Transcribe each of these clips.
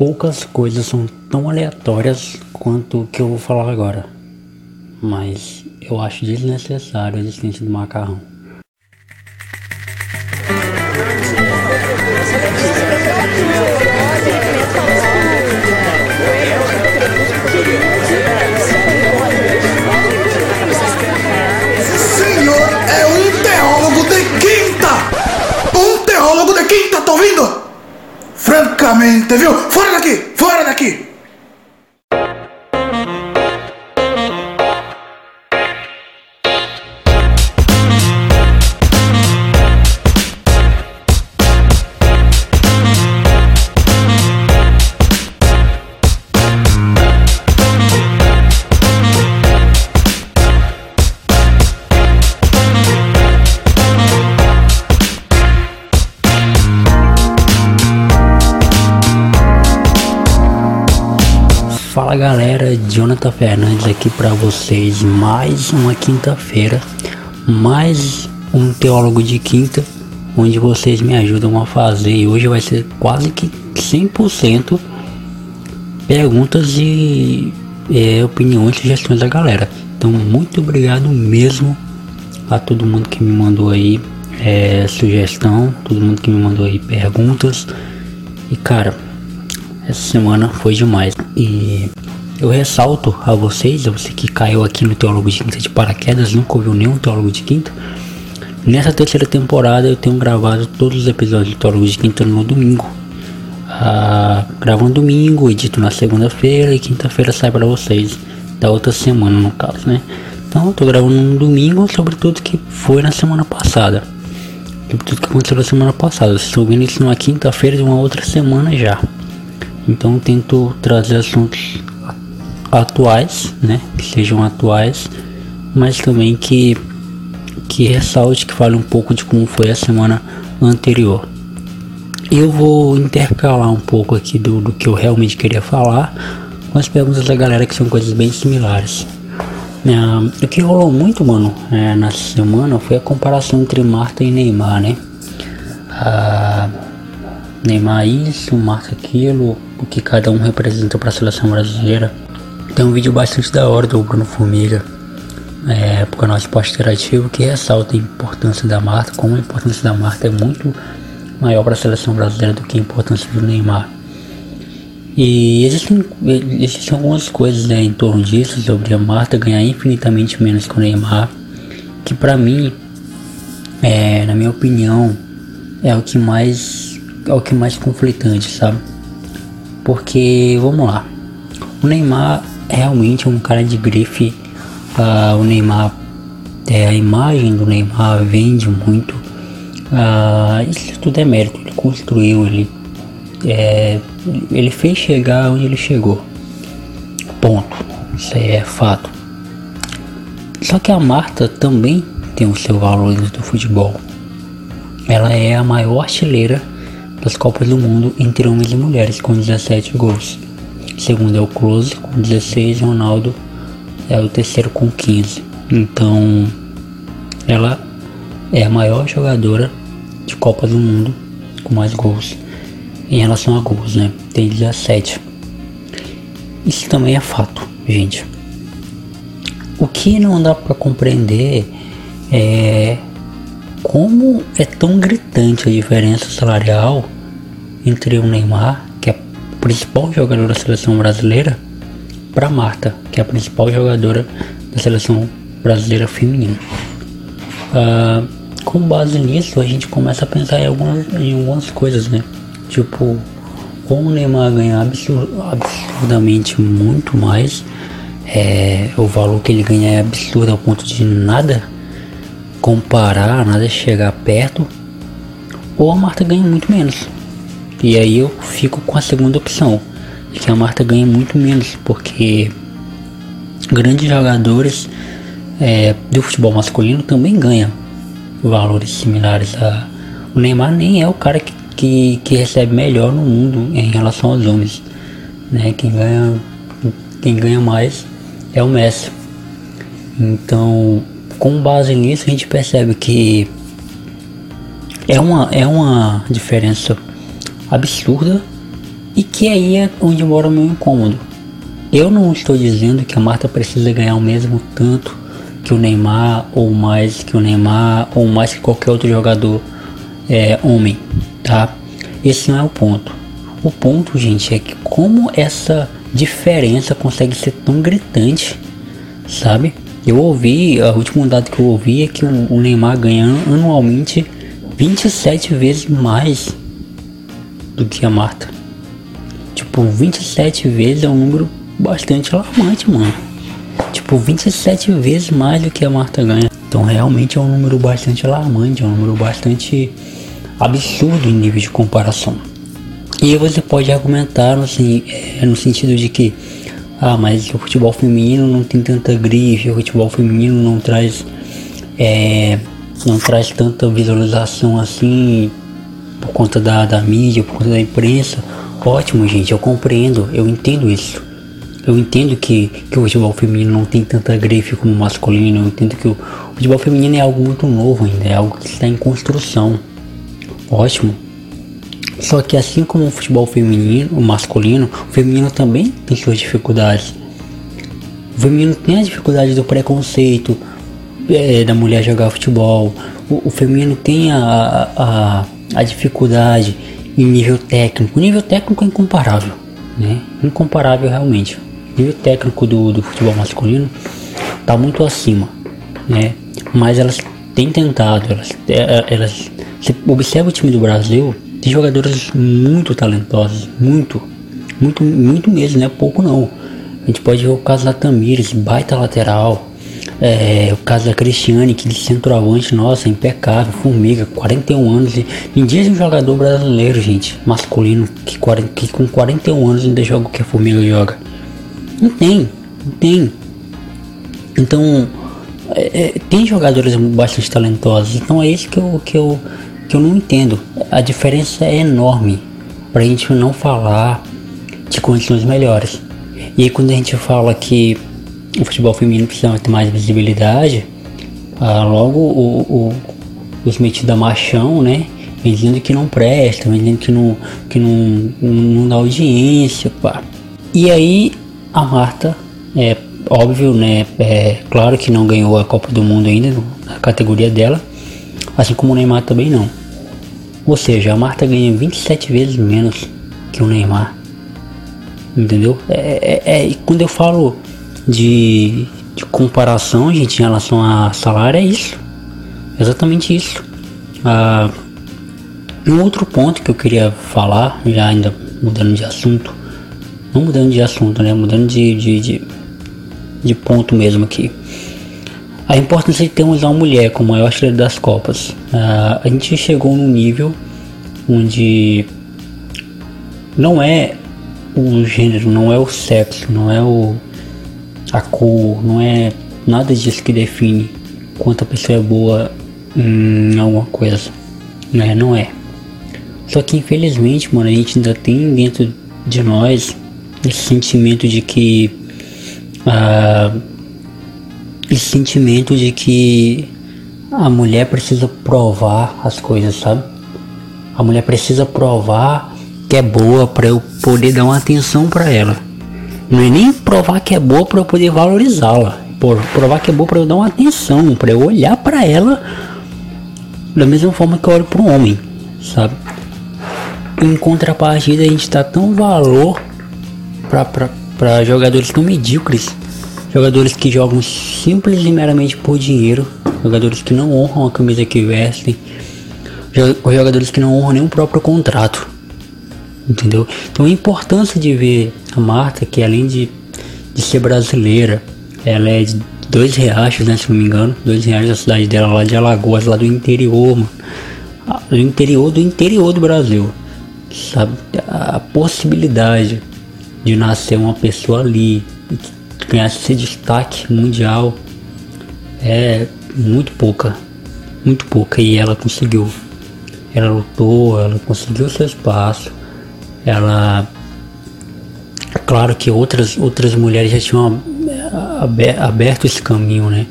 poucas coisas são tão aleatórias quanto o que eu vou falar agora. Mas eu acho desnecessário a existência do macarrão. Francamente, viu? Fora daqui! Fora daqui! Fala galera, Jonathan Fernandes aqui para vocês. Mais uma quinta-feira, mais um teólogo de quinta, onde vocês me ajudam a fazer. E hoje vai ser quase que 100% perguntas e é, opiniões e sugestões da galera. Então, muito obrigado mesmo a todo mundo que me mandou aí é, sugestão, todo mundo que me mandou aí perguntas. E cara, essa semana foi demais. E eu ressalto a vocês, a você que caiu aqui no Teólogo de Quinta de paraquedas, nunca ouviu nenhum Teólogo de Quinta. Nessa terceira temporada eu tenho gravado todos os episódios do Teólogo de Quinta no domingo. Ah, gravo no domingo, edito na segunda-feira e quinta-feira sai para vocês. Da outra semana, no caso, né? Então eu tô gravando no domingo sobre tudo que foi na semana passada. Sobre tudo que aconteceu na semana passada. Estão vendo isso numa quinta-feira de uma outra semana já. Então tento trazer assuntos atuais, né? Que sejam atuais, mas também que que ressalte, que fale um pouco de como foi a semana anterior. Eu vou intercalar um pouco aqui do, do que eu realmente queria falar com as perguntas da galera que são coisas bem similares. É, o que rolou muito, mano, é, na semana foi a comparação entre Marta e Neymar, né? Ah, Neymar isso, Marta aquilo, o que cada um representa para a seleção brasileira. Tem um vídeo bastante da hora do Bruno Formiga, é, pro canal Esporte Interativo, que ressalta a importância da Marta, como a importância da Marta é muito maior para a seleção brasileira do que a importância do Neymar. E existem, existem algumas coisas né, em torno disso, sobre a Marta ganhar infinitamente menos que o Neymar, que para mim, é, na minha opinião, é o que mais é o que mais conflitante, sabe? Porque, vamos lá, o Neymar realmente é um cara de grife, uh, o Neymar, é, a imagem do Neymar vende muito, uh, isso tudo é mérito, ele construiu, ele, é, ele fez chegar onde ele chegou, ponto, isso é fato. Só que a Marta também tem o seu valor do futebol. Ela é a maior artilheira das Copas do Mundo entre homens e mulheres, com 17 gols. segundo é o Close, com 16, e Ronaldo é o terceiro com 15. Então, ela é a maior jogadora de Copa do Mundo com mais gols. Em relação a gols, né? Tem 17. Isso também é fato, gente. O que não dá para compreender é como é tão gritante a diferença salarial entre o Neymar, que é a principal jogadora da seleção brasileira, para Marta, que é a principal jogadora da seleção brasileira feminina. Uh, com base nisso, a gente começa a pensar em algumas, em algumas coisas, né? Tipo, como o Neymar ganha absur absurdamente muito mais, é, o valor que ele ganha é absurdo ao ponto de nada comparar, nada chegar perto, ou a Marta ganha muito menos. E aí eu fico com a segunda opção, de que a Marta ganha muito menos, porque grandes jogadores é, do futebol masculino também ganham valores similares a. O Neymar nem é o cara que, que, que recebe melhor no mundo em relação aos homens. Né? Quem, ganha, quem ganha mais é o Messi. Então com base nisso a gente percebe que é uma, é uma diferença absurda E que aí é onde mora o meu incômodo. Eu não estou dizendo que a Marta precisa ganhar o mesmo tanto que o Neymar, ou mais que o Neymar, ou mais que qualquer outro jogador é, homem, tá? Esse não é o ponto. O ponto, gente, é que como essa diferença consegue ser tão gritante, sabe? Eu ouvi, a última dado que eu ouvi é que o Neymar ganha anualmente 27 vezes mais do que a Marta. Tipo, 27 vezes é um número bastante alarmante, mano. Tipo, 27 vezes mais do que a Marta ganha. Então, realmente é um número bastante alarmante, é um número bastante absurdo em nível de comparação. E você pode argumentar assim, no sentido de que ah, mas o futebol feminino não tem tanta grife, o futebol feminino não traz é, não traz tanta visualização assim por conta da, da mídia, por conta da imprensa. Ótimo, gente, eu compreendo, eu entendo isso. Eu entendo que, que o futebol feminino não tem tanta grife como o masculino. Eu entendo que o, o futebol feminino é algo muito novo ainda, é algo que está em construção. Ótimo. Só que assim como o futebol feminino, o masculino, o feminino também tem suas dificuldades. O feminino tem a dificuldade do preconceito é, da mulher jogar futebol. O, o feminino tem a, a, a dificuldade em nível técnico. O nível técnico é incomparável, né? Incomparável realmente. O nível técnico do, do futebol masculino está muito acima, né? Mas elas têm tentado, elas, é, elas, você observa o time do Brasil, tem jogadores muito talentosos, muito, muito, muito mesmo, não é pouco não. A gente pode ver o caso da Tamires, baita lateral. É, o caso da Cristiane, que de centroavante, nossa, impecável, formiga, 41 anos. E, de um jogador brasileiro, gente, masculino, que, que com 41 anos ainda joga o que a formiga joga. Não tem, não tem. Então, é, é, tem jogadores bastante talentosos. Então é isso que eu, que eu que eu não entendo. A diferença é enorme para a gente não falar de condições melhores. E aí quando a gente fala que o futebol feminino precisa ter mais visibilidade, ah, logo o, o, os metidos a machão, né? Vem dizendo que não presta, vem dizendo que não, que não, não dá audiência, pá. E aí a Marta, é óbvio, né? É claro que não ganhou a Copa do Mundo ainda, na categoria dela, assim como o Neymar também não. Ou seja, a Marta ganha 27 vezes menos que o Neymar. Entendeu? É, é, é, quando eu falo de, de comparação, gente, em relação a salário, é isso. Exatamente isso. Ah, um outro ponto que eu queria falar, já ainda mudando de assunto, não mudando de assunto, né? Mudando de, de, de, de ponto mesmo aqui. A importância de termos uma mulher como maior artilheiro das Copas. Uh, a gente chegou num nível onde não é o gênero, não é o sexo, não é o a cor, não é nada disso que define quanto a pessoa é boa em alguma coisa, né? Não é. Só que infelizmente, mano, a gente ainda tem dentro de nós esse sentimento de que uh, esse sentimento de que a mulher precisa provar as coisas, sabe? A mulher precisa provar que é boa para eu poder dar uma atenção para ela. Não é nem provar que é boa para eu poder valorizá-la. Provar que é boa para eu dar uma atenção, para eu olhar para ela da mesma forma que eu olho para um homem, sabe? Em contrapartida, a gente dá tão valor para jogadores tão medíocres Jogadores que jogam simples e meramente por dinheiro. Jogadores que não honram a camisa que vestem. Jogadores que não honram nem o próprio contrato. Entendeu? Então a importância de ver a Marta, que além de, de ser brasileira, ela é de dois reais, né? Se não me engano. Dois reais da cidade dela lá de Alagoas, lá do interior, mano. Ah, do interior do interior do Brasil. Sabe? A possibilidade de nascer uma pessoa ali ganhasse esse destaque mundial é muito pouca, muito pouca e ela conseguiu. Ela lutou, ela conseguiu seu espaço. Ela, claro que outras outras mulheres já tinham aberto esse caminho, né?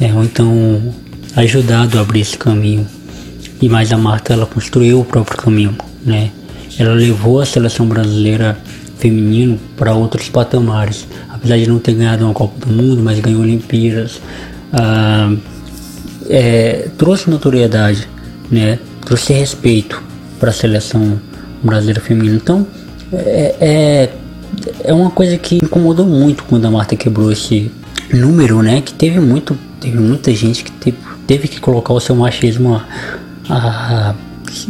É, ou então ajudado a abrir esse caminho. E mais a Marta ela construiu o próprio caminho, né? ela levou a seleção brasileira feminino para outros patamares. Apesar de não ter ganhado uma Copa do Mundo, mas ganhou Olimpíadas. Ah, é, trouxe notoriedade, né? trouxe respeito para a seleção brasileira feminina. Então, é, é, é uma coisa que incomodou muito quando a Marta quebrou esse número, né? Que teve muito, teve muita gente que teve, teve que colocar o seu machismo, a, a,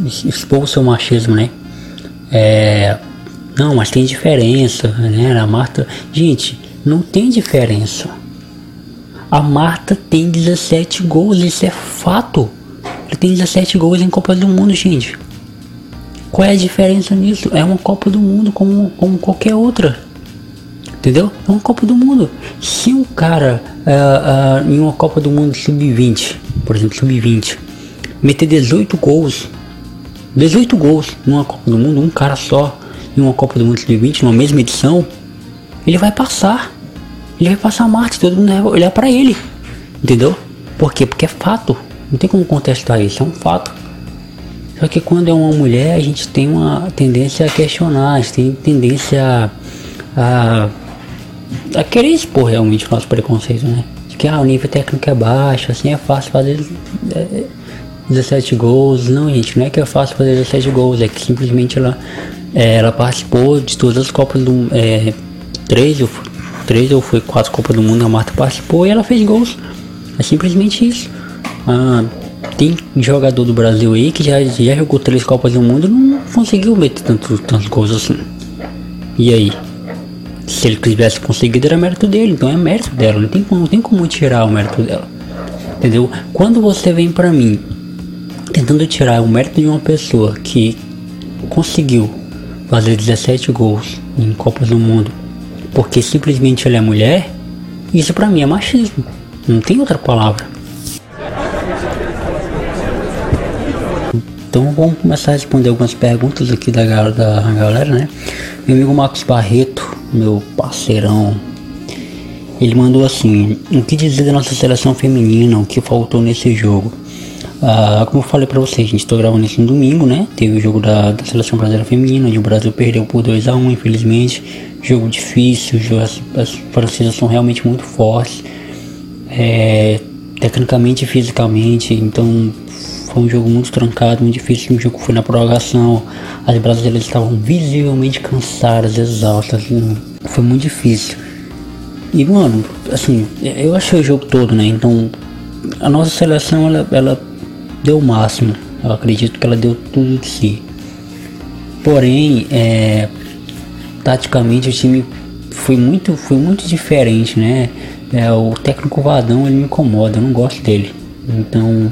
expor o seu machismo, né? É, não, mas tem diferença, né? A Marta, gente, não tem diferença. A Marta tem 17 gols, isso é fato. Ele tem 17 gols em Copa do Mundo, gente. Qual é a diferença nisso? É uma Copa do Mundo como, como qualquer outra. Entendeu? É uma Copa do Mundo. Se um cara uh, uh, em uma Copa do Mundo sub-20, por exemplo, sub-20, meter 18 gols, 18 gols numa Copa do Mundo, um cara só em uma Copa do Mundo sub-20, numa mesma edição, ele vai passar. Ele vai passar Marte, todo mundo vai olhar para ele. Entendeu? Por quê? Porque é fato. Não tem como contestar isso, é um fato. Só que quando é uma mulher, a gente tem uma tendência a questionar, a gente tem tendência a, a, a querer expor realmente o nosso preconceito, né? De que ah, o nível técnico é baixo, assim é fácil fazer é, 17 gols. Não, gente, não é que é fácil fazer 17 gols, é que simplesmente ela, é, ela participou de todas as Copas do é, três, ou, três ou foi quatro Copas do Mundo, a Marta participou e ela fez gols. É simplesmente isso. Ah, tem jogador do Brasil aí que já, já jogou três Copas do Mundo e não conseguiu meter tantos, tantos gols assim. E aí? Se ele tivesse conseguido era mérito dele, então é mérito dela, não tem, não tem como tirar o mérito dela. Entendeu? Quando você vem pra mim tentando tirar o mérito de uma pessoa que conseguiu fazer 17 gols em Copas do Mundo porque simplesmente ela é mulher, isso pra mim é machismo. Não tem outra palavra. Então vamos começar a responder algumas perguntas aqui da, da galera, né? Meu amigo Marcos Barreto, meu parceirão, ele mandou assim: O que dizer da nossa seleção feminina? O que faltou nesse jogo? Ah, como eu falei pra vocês, gente tô gravando isso no domingo, né? Teve o jogo da, da seleção brasileira feminina, onde o Brasil perdeu por 2 a 1 infelizmente. Jogo difícil, as, as francesas são realmente muito fortes, é, tecnicamente e fisicamente, então foi um jogo muito trancado, muito difícil. O jogo foi na prorrogação. As brasileiras estavam visivelmente cansadas, exaustas. Assim, foi muito difícil. E mano, assim, eu achei o jogo todo, né? Então a nossa seleção ela, ela deu o máximo. Eu acredito que ela deu tudo de si. Porém, é, taticamente o time foi muito, foi muito diferente, né? É, o técnico Vadão ele me incomoda, eu não gosto dele. Então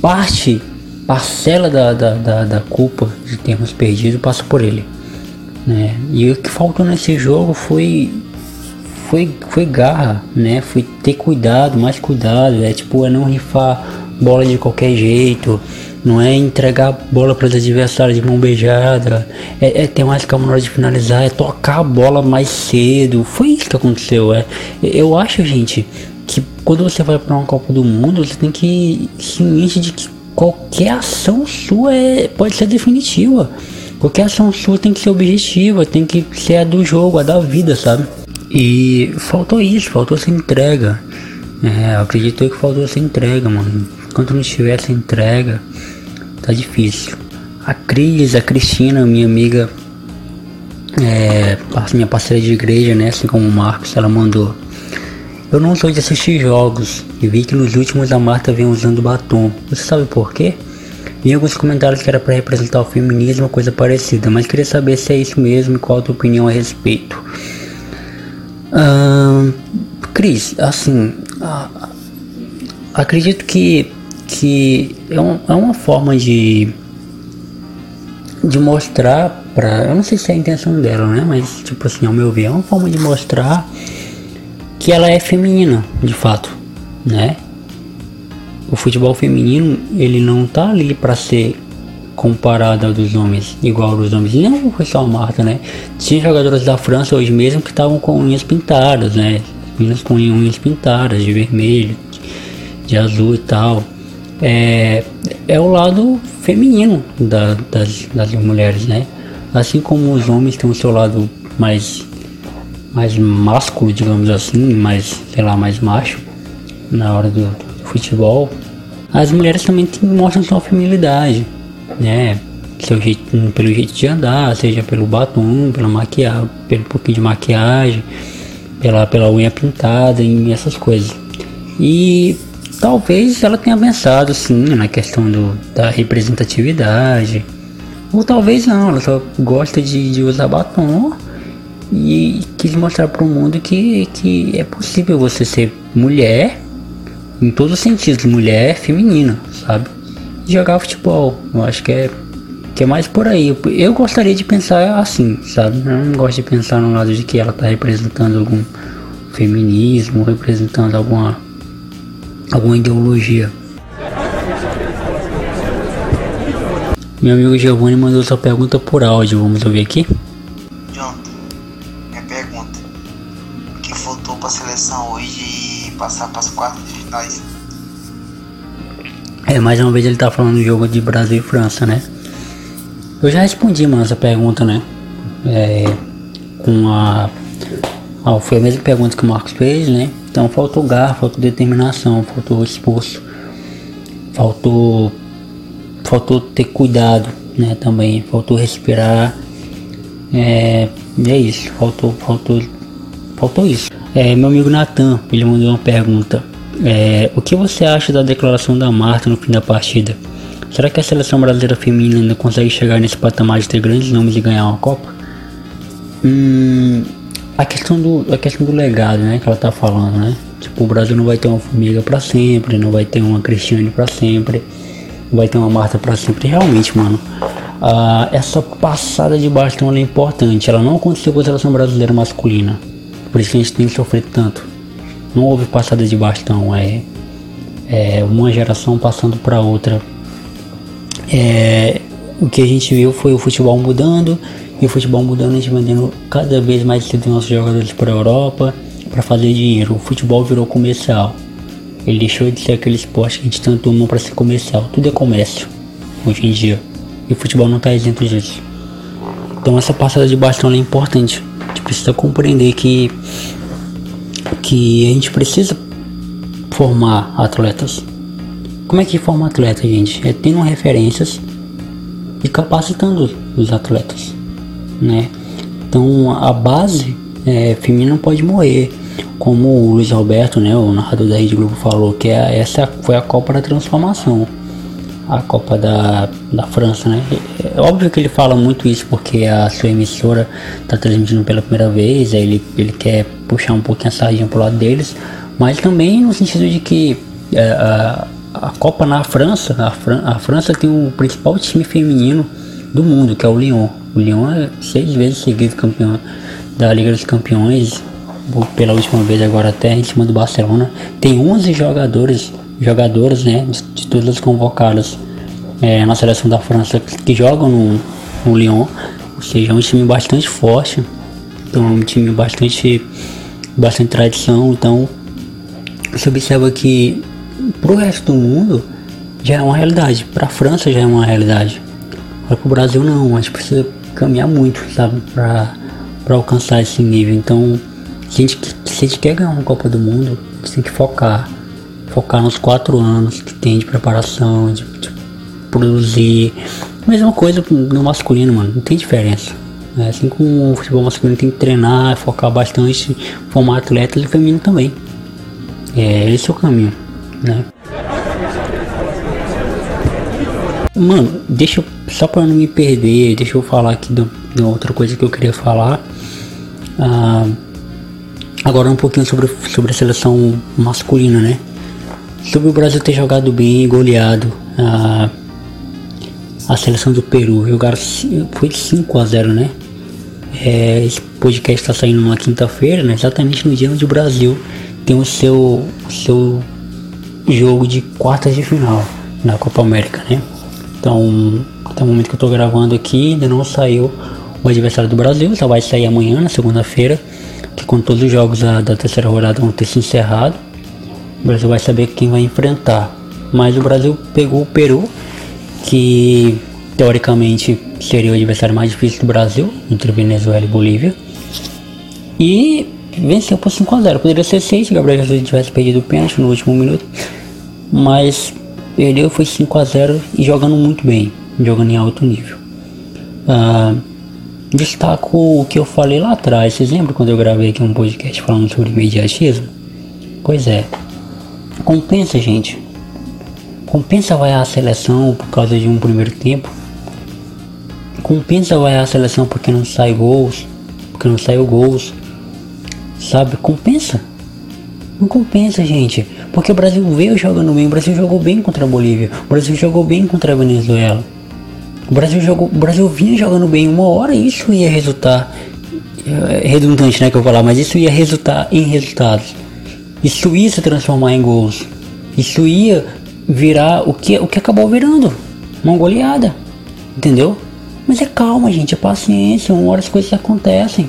parte, parcela da, da, da, da culpa de termos perdido passa por ele. Né? E o que faltou nesse jogo foi foi, foi garra, né? Foi ter cuidado, mais cuidado, é tipo, é não rifar bola de qualquer jeito, não é entregar bola para os adversários de mão beijada, é, é, ter mais calma na hora de finalizar, é tocar a bola mais cedo. Foi isso que aconteceu. É. Eu acho, gente, que quando você vai para uma Copa do Mundo, você tem que se ciente de que qualquer ação sua é, pode ser definitiva. Qualquer ação sua tem que ser objetiva, tem que ser a do jogo, a da vida, sabe? E faltou isso, faltou essa entrega. É, eu acredito que faltou essa entrega, mano. Enquanto não tiver essa entrega, tá difícil. A Cris, a Cristina, minha amiga, é, minha parceira de igreja, né? Assim como o Marcos, ela mandou. Eu não sou de assistir jogos e vi que nos últimos a Marta vem usando batom. Você sabe por quê? Vi alguns comentários que era para representar o feminismo, coisa parecida, mas queria saber se é isso mesmo e qual a tua opinião a respeito. Uh, Cris, assim, uh, acredito que, que é, um, é uma forma de, de mostrar para, eu não sei se é a intenção dela, né? Mas tipo assim, ao meu ver, é uma forma de mostrar que ela é feminina, de fato, né? O futebol feminino, ele não tá ali para ser comparado dos homens, igual dos homens. Não foi só a Marta, né? Tinha jogadoras da França hoje mesmo que estavam com unhas pintadas, né? Meninas com unhas pintadas de vermelho, de azul e tal. é, é o lado feminino da, das, das mulheres, né? Assim como os homens têm o seu lado mais mais másculo, digamos assim, mais, sei lá, mais macho na hora do, do futebol, as mulheres também mostram sua feminilidade, né? Seu jeito, pelo jeito de andar, seja pelo batom, pela maquiagem, pelo pouquinho de maquiagem, pela, pela unha pintada e essas coisas. E talvez ela tenha pensado sim na questão do, da representatividade. Ou talvez não, ela só gosta de, de usar batom e quis mostrar para o mundo que, que é possível você ser mulher, em todos os sentidos, mulher feminina, sabe? E jogar futebol. Eu acho que é, que é mais por aí. Eu gostaria de pensar assim, sabe? Eu não gosto de pensar no lado de que ela está representando algum feminismo, representando alguma, alguma ideologia. Meu amigo Giovanni mandou sua pergunta por áudio, vamos ouvir aqui? para a seleção hoje e passar para as quartas de finais. É, mais uma vez ele tá falando do jogo de Brasil e França, né? Eu já respondi, mano, essa pergunta, né? É, com a. Ah, foi a mesma pergunta que o Marcos fez, né? Então faltou garra, faltou determinação, faltou esforço, faltou. Faltou ter cuidado, né? Também, faltou respirar. É, é isso, faltou, faltou, faltou isso. É, meu amigo Natan, ele mandou uma pergunta. É, o que você acha da declaração da Marta no fim da partida? Será que a seleção brasileira feminina ainda consegue chegar nesse patamar de ter grandes nomes e ganhar uma Copa? Hum, a questão do a questão do legado, né, que ela tá falando, né? Tipo, o Brasil não vai ter uma formiga para sempre, não vai ter uma Cristiane para sempre, não vai ter uma Marta para sempre. Realmente, mano, uh, essa passada de bastão é importante. Ela não aconteceu com a seleção brasileira masculina. Por isso que a gente tem sofrido tanto. Não houve passada de bastão, é, é uma geração passando para outra. É, o que a gente viu foi o futebol mudando, e o futebol mudando, a gente vendendo cada vez mais cedo nossos jogadores para a Europa para fazer dinheiro. O futebol virou comercial. Ele deixou de ser aquele esporte que a gente tanto ama para ser comercial. Tudo é comércio hoje em dia. E o futebol não está isento disso. Então essa passada de bastão é importante precisa compreender que que a gente precisa formar atletas. Como é que forma atleta, gente? É tendo referências e capacitando os atletas, né? Então a base é, feminina não pode morrer, como o Luiz Alberto, né, o narrador da Rede Globo falou que é, essa foi a Copa da Transformação a Copa da, da França, né? É óbvio que ele fala muito isso porque a sua emissora está transmitindo pela primeira vez, aí ele, ele quer puxar um pouquinho a sardinha pro lado deles, mas também no sentido de que é, a, a Copa na França, a, Fran, a França tem o principal time feminino do mundo, que é o Lyon. O Lyon é seis vezes seguido campeão da Liga dos Campeões, pela última vez agora até em cima do Barcelona. Tem 11 jogadores jogadores né, de todas as convocadas é, na seleção da França que jogam no, no Lyon, ou seja, é um time bastante forte, então é um time bastante, bastante tradição, então você observa que para o resto do mundo já é uma realidade, para a França já é uma realidade, para o Brasil não, a gente precisa caminhar muito, sabe, para alcançar esse nível, então se a, gente, se a gente quer ganhar uma Copa do Mundo, a gente tem que focar focar nos quatro anos que tem de preparação, de, de produzir. Mesma coisa no masculino, mano, não tem diferença. É, assim como o futebol masculino tem que treinar, focar bastante, formar atletas, o feminino também. É, esse é o caminho, né? Mano, deixa só para não me perder, deixa eu falar aqui de outra coisa que eu queria falar. Ah, agora um pouquinho sobre, sobre a seleção masculina, né? sobre o Brasil ter jogado bem e goleado a, a seleção do Peru. Jogaram, foi 5 a 0 né? É, esse podcast está saindo numa quinta-feira, né? exatamente no dia onde o Brasil tem o seu, o seu jogo de quartas de final na Copa América, né? Então, até o momento que eu estou gravando aqui, ainda não saiu o adversário do Brasil, só vai sair amanhã, na segunda-feira, que com todos os jogos da, da terceira rodada vão ter se encerrado. O Brasil vai saber quem vai enfrentar. Mas o Brasil pegou o Peru, que teoricamente seria o adversário mais difícil do Brasil, entre Venezuela e Bolívia. E venceu por 5 a 0 Poderia ser 6 se o Gabriel Jesus tivesse perdido o pênalti no último minuto. Mas perdeu, foi 5 a 0 e jogando muito bem, jogando em alto nível. Uh, destaco o que eu falei lá atrás. Vocês lembram quando eu gravei aqui um podcast falando sobre mediatismo? Pois é. Compensa, gente. Compensa vai à seleção por causa de um primeiro tempo. Compensa vai à seleção porque não sai gols. Porque não saiu gols. Sabe? Compensa. Não compensa, gente. Porque o Brasil veio jogando bem. O Brasil jogou bem contra a Bolívia. O Brasil jogou bem contra a Venezuela. O Brasil jogou, o Brasil vinha jogando bem uma hora isso ia resultar é redundante, né, que eu vou falar, mas isso ia resultar em resultados. Isso ia se transformar em gols. Isso ia virar o que o que acabou virando, uma goleada. Entendeu? Mas é calma, gente, é paciência, uma hora as coisas acontecem.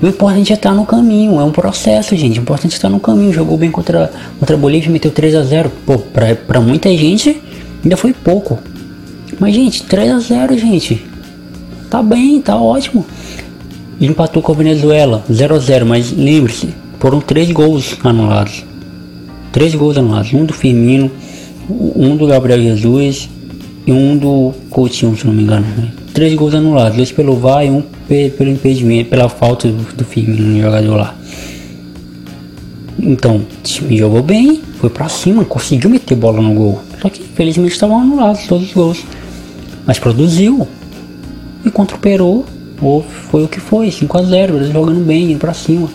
O importante é estar no caminho, é um processo, gente. O importante é estar no caminho. Jogou bem contra, contra a Bolívia, meteu 3 a 0 Pô, pra, pra muita gente ainda foi pouco. Mas, gente, 3 a 0 gente. Tá bem, tá ótimo. Empatou com a Venezuela, 0 a 0 mas lembre-se, foram 3 gols anulados. 3 gols anulados. Um do Firmino, um do Gabriel Jesus e um do Coutinho, se não me engano. Né? Três gols anulados, dois pelo VAR e um pelo impedimento, pela falta do, do jogador lá. Então, o time jogou bem, foi pra cima, conseguiu meter bola no gol. Só que infelizmente estavam anulados todos os gols mas produziu. E contra o Peru, foi o que foi, 5x0, eles jogando bem, indo pra cima.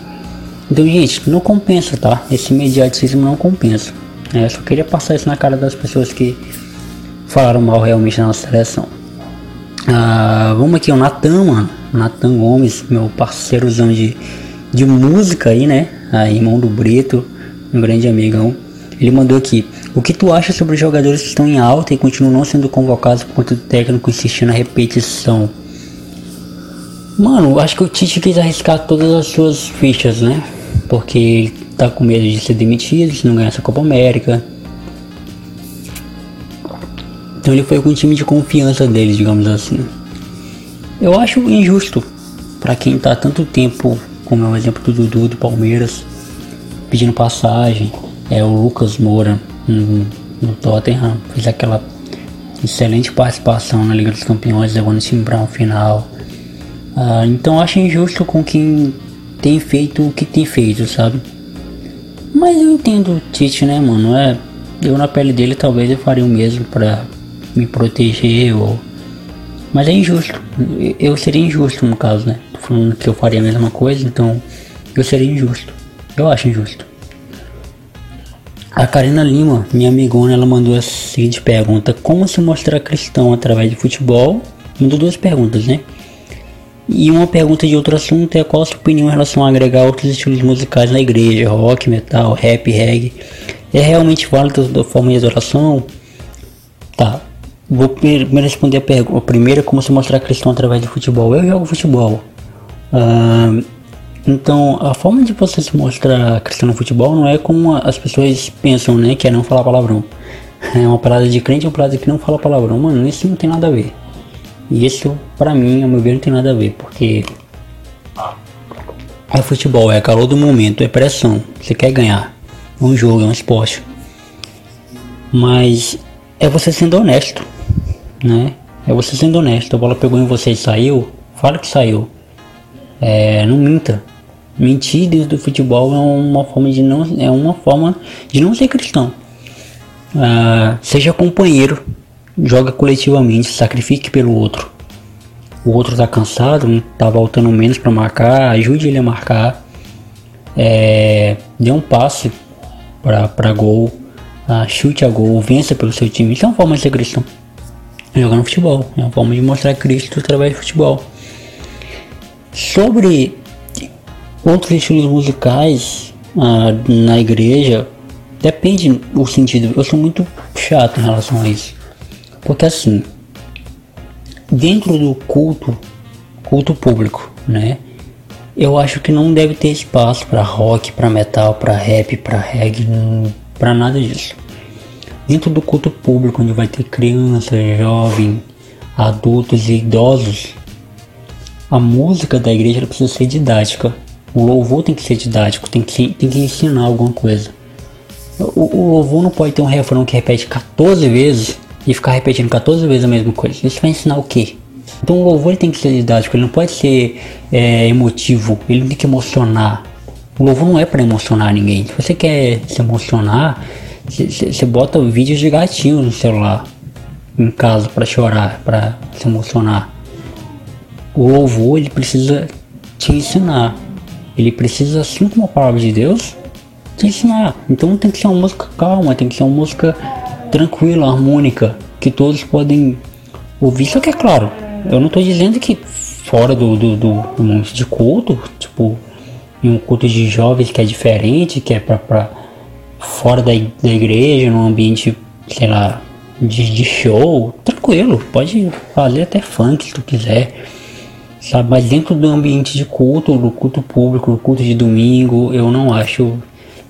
Então, gente, não compensa, tá? Esse mediaticismo não compensa. Eu só queria passar isso na cara das pessoas que falaram mal realmente na nossa seleção. Ah, vamos aqui, o Natan, mano. Natan Gomes, meu parceirozão de, de música aí, né? Aí, irmão do Brito, um grande amigão. Ele mandou aqui. O que tu acha sobre os jogadores que estão em alta e continuam não sendo convocados por conta do técnico insistir na repetição? Mano, acho que o Tite quis arriscar todas as suas fichas, né? Porque ele tá com medo de ser demitido se não ganhar essa Copa América. Então ele foi com o time de confiança dele, digamos assim. Eu acho injusto para quem tá tanto tempo, como é o exemplo do Dudu do Palmeiras, pedindo passagem, é o Lucas Moura no, no Tottenham, fez aquela excelente participação na Liga dos Campeões, levando o time para um final. Uh, então acho injusto com quem tem feito o que tem feito, sabe? Mas eu entendo o Tite, né, mano? É, eu na pele dele talvez eu faria o mesmo para me proteger ou mas é injusto. Eu seria injusto no caso, né? Tô falando que eu faria a mesma coisa, então eu seria injusto. Eu acho injusto. A Karina Lima, minha amigona, ela mandou a seguinte pergunta: Como se mostrar cristão através de futebol? Mandou duas perguntas, né? E uma pergunta de outro assunto é qual a sua opinião em relação a agregar outros estilos musicais na igreja, rock, metal, rap, reggae. É realmente válido da forma de adoração? Tá. Vou primeiro responder a pergunta. A primeira, como se mostrar cristão através de futebol? Eu jogo futebol. Uh, então, a forma de você se mostrar cristão no futebol não é como as pessoas pensam, né? Que é não falar palavrão. É uma parada de crente, é uma parada que não fala palavrão. Mano, isso não tem nada a ver. E isso, pra mim, ao meu ver, não tem nada a ver. Porque é futebol, é calor do momento, é pressão. Você quer ganhar. É um jogo, é um esporte. Mas é você sendo honesto, né? É você sendo honesto. A bola pegou em você e saiu. Fala que saiu. É, não minta. Mentir dentro do futebol é uma forma de não, é uma forma de não ser cristão. Ah, seja companheiro, joga coletivamente, sacrifique pelo outro. O outro tá cansado, tá voltando menos para marcar, ajude ele a marcar. É, dê um passe para gol, ah, chute a gol, vença pelo seu time. Isso é uma forma de ser cristão. Jogando futebol, é uma forma de mostrar Cristo através do futebol. Sobre Outros estilos musicais ah, na igreja depende do sentido. Eu sou muito chato em relação a isso. Porque assim, dentro do culto, culto público, né? Eu acho que não deve ter espaço para rock, para metal, para rap, para reggae, para nada disso. Dentro do culto público, onde vai ter crianças, jovens, adultos e idosos, a música da igreja precisa ser didática. O louvor tem que ser didático, tem que, tem que ensinar alguma coisa. O, o louvor não pode ter um refrão que repete 14 vezes e ficar repetindo 14 vezes a mesma coisa. Isso vai ensinar o quê? Então o louvor tem que ser didático, ele não pode ser é, emotivo, ele tem que emocionar. O louvor não é para emocionar ninguém. Se você quer se emocionar, você bota vídeos de gatinho no celular em casa para chorar, para se emocionar. O louvor ele precisa te ensinar. Ele precisa, assim como a palavra de Deus, te ensinar. Então tem que ser uma música calma, tem que ser uma música tranquila, harmônica, que todos podem ouvir. Só que é claro, eu não estou dizendo que fora do, do, do, de culto, tipo, em um culto de jovens que é diferente, que é pra fora da, da igreja, num ambiente, sei lá, de, de show, tranquilo, pode fazer até funk se tu quiser, sabe? Mas dentro do ambiente de culto, do culto público, do culto de domingo, eu não acho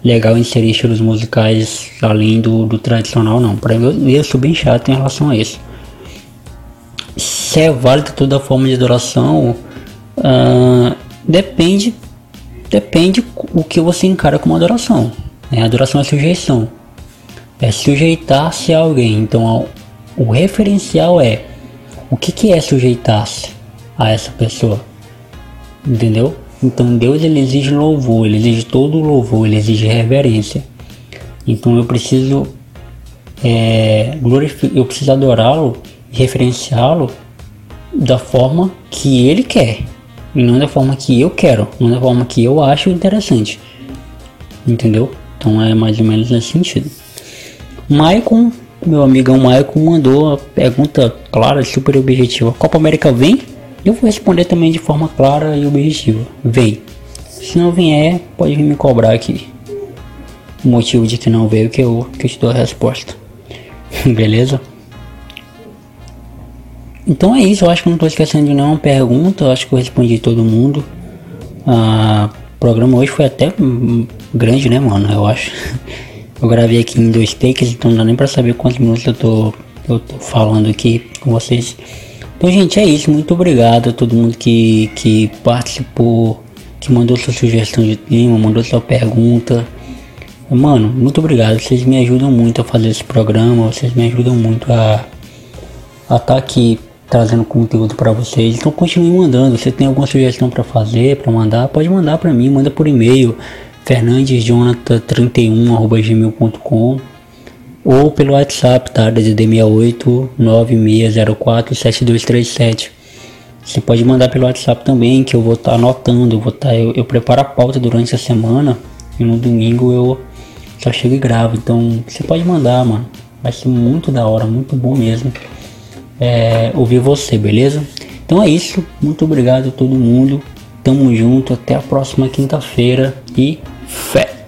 legal inserir estilos musicais além do, do tradicional, não. Para mim, eu sou bem chato em relação a isso. Se é válido toda forma de adoração, uh, depende, depende o que você encara como adoração. Né? Adoração é sujeição, é sujeitar-se a alguém. Então, o referencial é o que, que é sujeitar-se a essa pessoa, entendeu? Então Deus ele exige louvor, ele exige todo louvor, ele exige reverência. Então eu preciso é, eu preciso adorá-lo e referenciá-lo da forma que ele quer e não da forma que eu quero, não da forma que eu acho interessante. Entendeu? Então é mais ou menos nesse sentido. Maicon, meu amigão Maicon mandou a pergunta clara, super objetiva. Copa América vem? Eu vou responder também de forma clara e objetiva. Vem. Se não vier, pode vir me cobrar aqui. O motivo de que não veio que eu, que eu te dou a resposta. Beleza? Então é isso, eu acho que não estou esquecendo de nenhuma pergunta, eu acho que eu respondi todo mundo. Ah, programa hoje foi até grande, né, mano? Eu acho. Eu gravei aqui em dois takes, então não dá nem pra saber quantos minutos eu tô, eu tô falando aqui com vocês. Então, gente, é isso. Muito obrigado a todo mundo que, que participou, que mandou sua sugestão de tema, mandou sua pergunta. Mano, muito obrigado. Vocês me ajudam muito a fazer esse programa. Vocês me ajudam muito a estar tá aqui trazendo conteúdo para vocês. Então continue mandando. Se tem alguma sugestão para fazer, para mandar, pode mandar para mim. Manda por e-mail fernandesjonathan31@gmail.com ou pelo WhatsApp, tá? DDD 68 9604 7237. Você pode mandar pelo WhatsApp também, que eu vou estar tá anotando, eu vou tá, eu, eu, preparo a pauta durante a semana e no domingo eu só chego e gravo. Então, você pode mandar, mano. Vai ser muito da hora, muito bom mesmo. É, ouvir você, beleza? Então é isso. Muito obrigado a todo mundo. Tamo junto. Até a próxima quinta-feira e fé.